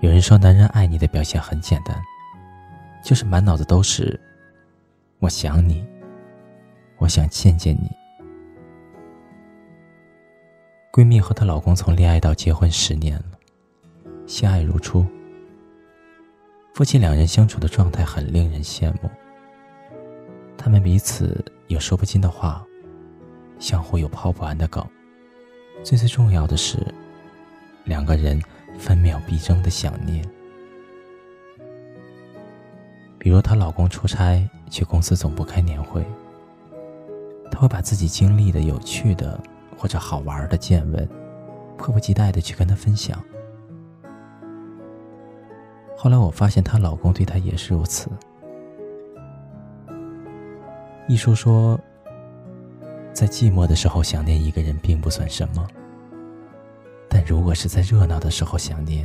有人说，男人爱你的表现很简单，就是满脑子都是“我想你，我想见见你”。闺蜜和她老公从恋爱到结婚十年了，相爱如初。夫妻两人相处的状态很令人羡慕。他们彼此有说不尽的话，相互有抛不完的梗，最最重要的是，两个人分秒必争的想念。比如她老公出差去公司总部开年会，她会把自己经历的有趣的或者好玩的见闻，迫不及待的去跟他分享。后来我发现，她老公对她也是如此。一书说，在寂寞的时候想念一个人并不算什么，如果是在热闹的时候想念，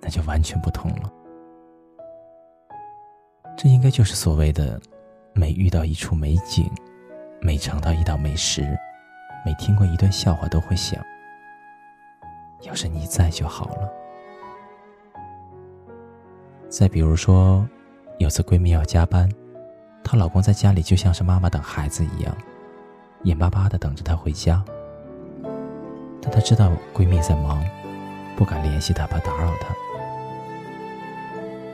那就完全不同了。这应该就是所谓的，每遇到一处美景，每尝到一道美食，每听过一段笑话，都会想，要是你在就好了。再比如说，有次闺蜜要加班，她老公在家里就像是妈妈等孩子一样，眼巴巴的等着她回家。但她知道闺蜜在忙，不敢联系她，怕打扰她，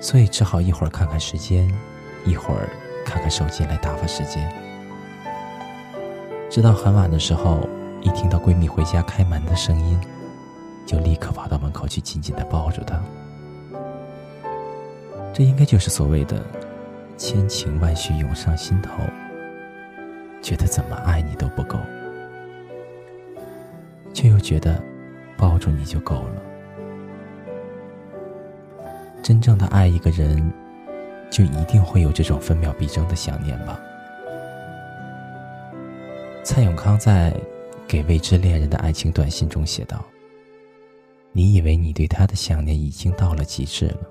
所以只好一会儿看看时间，一会儿看看手机来打发时间。直到很晚的时候，一听到闺蜜回家开门的声音，就立刻跑到门口去，紧紧的抱住她。这应该就是所谓的千情万绪涌上心头，觉得怎么爱你都不够，却又觉得抱住你就够了。真正的爱一个人，就一定会有这种分秒必争的想念吧？蔡永康在给未知恋人的爱情短信中写道：“你以为你对他的想念已经到了极致了。”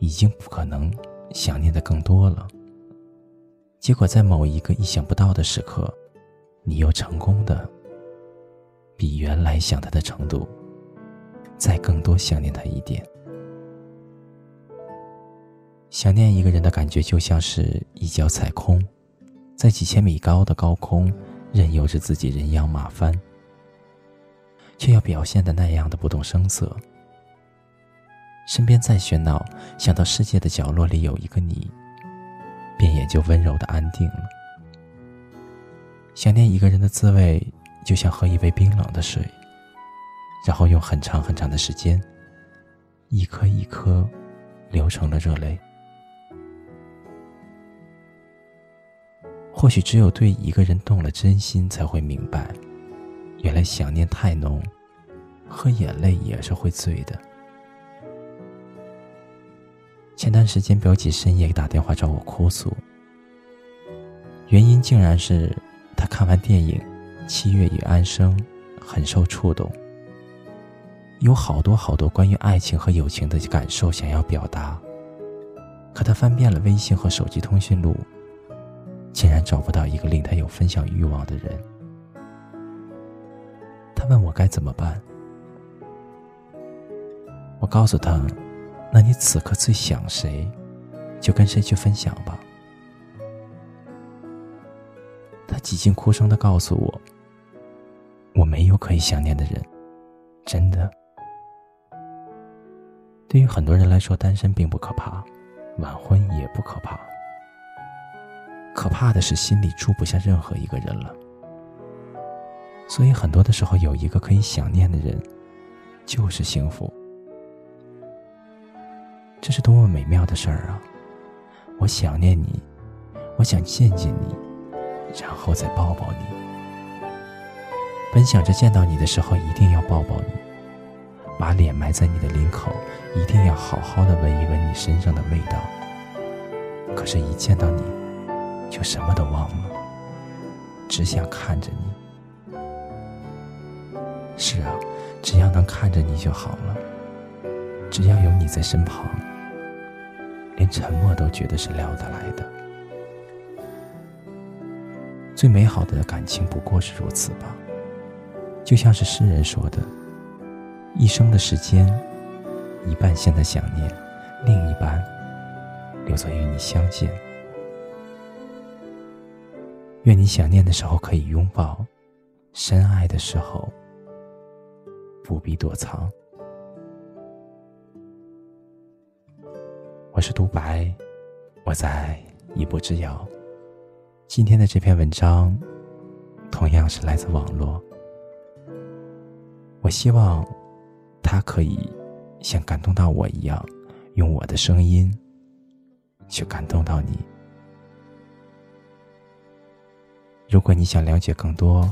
已经不可能想念的更多了。结果在某一个意想不到的时刻，你又成功的比原来想他的程度再更多想念他一点。想念一个人的感觉，就像是一脚踩空，在几千米高的高空，任由着自己人仰马翻，却要表现的那样的不动声色。身边再喧闹，想到世界的角落里有一个你，便也就温柔的安定了。想念一个人的滋味，就像喝一杯冰冷的水，然后用很长很长的时间，一颗一颗，流成了热泪。或许只有对一个人动了真心，才会明白，原来想念太浓，喝眼泪也是会醉的。前段时间，表姐深夜打电话找我哭诉，原因竟然是她看完电影《七月与安生》，很受触动，有好多好多关于爱情和友情的感受想要表达，可他翻遍了微信和手机通讯录，竟然找不到一个令他有分享欲望的人。他问我该怎么办，我告诉他。那你此刻最想谁，就跟谁去分享吧。他几近哭声的告诉：“我没有可以想念的人，真的。”对于很多人来说，单身并不可怕，晚婚也不可怕，可怕的是心里住不下任何一个人了。所以很多的时候，有一个可以想念的人，就是幸福。这是多么美妙的事儿啊！我想念你，我想见见你，然后再抱抱你。本想着见到你的时候一定要抱抱你，把脸埋在你的领口，一定要好好的闻一闻你身上的味道。可是，一见到你，就什么都忘了，只想看着你。是啊，只要能看着你就好了。只要有你在身旁，连沉默都觉得是聊得来的。最美好的感情不过是如此吧，就像是诗人说的：“一生的时间，一半现在想念，另一半留作与你相见。愿你想念的时候可以拥抱，深爱的时候不必躲藏。我是独白，我在一步之遥。今天的这篇文章，同样是来自网络。我希望，他可以像感动到我一样，用我的声音去感动到你。如果你想了解更多，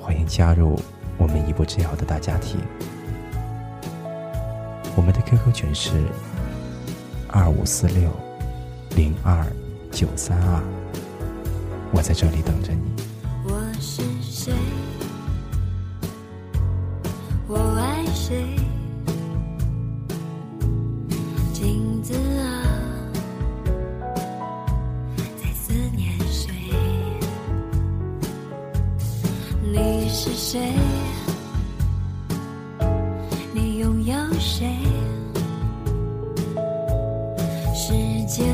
欢迎加入我们一步之遥的大家庭。我们的 QQ 群是二五四六零二九三二，我在这里等着你。谁？镜子啊，在思念谁？你是谁？你拥有谁？时间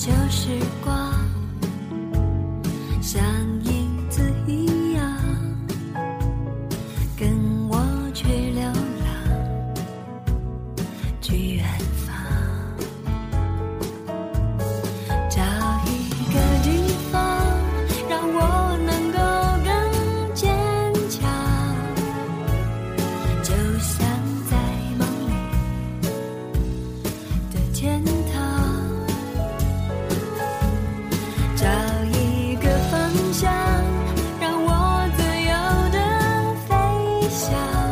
旧时光。想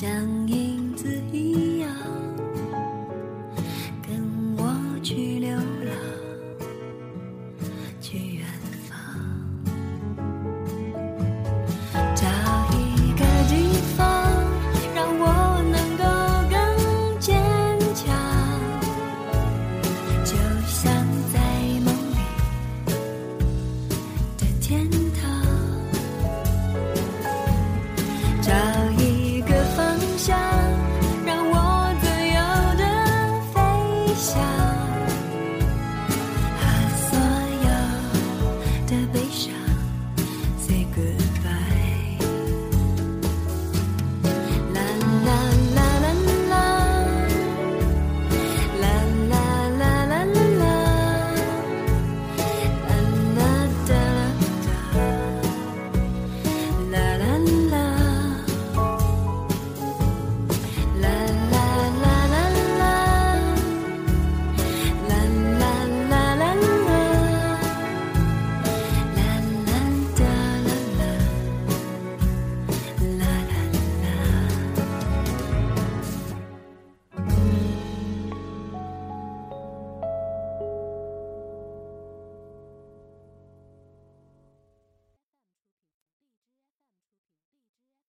想。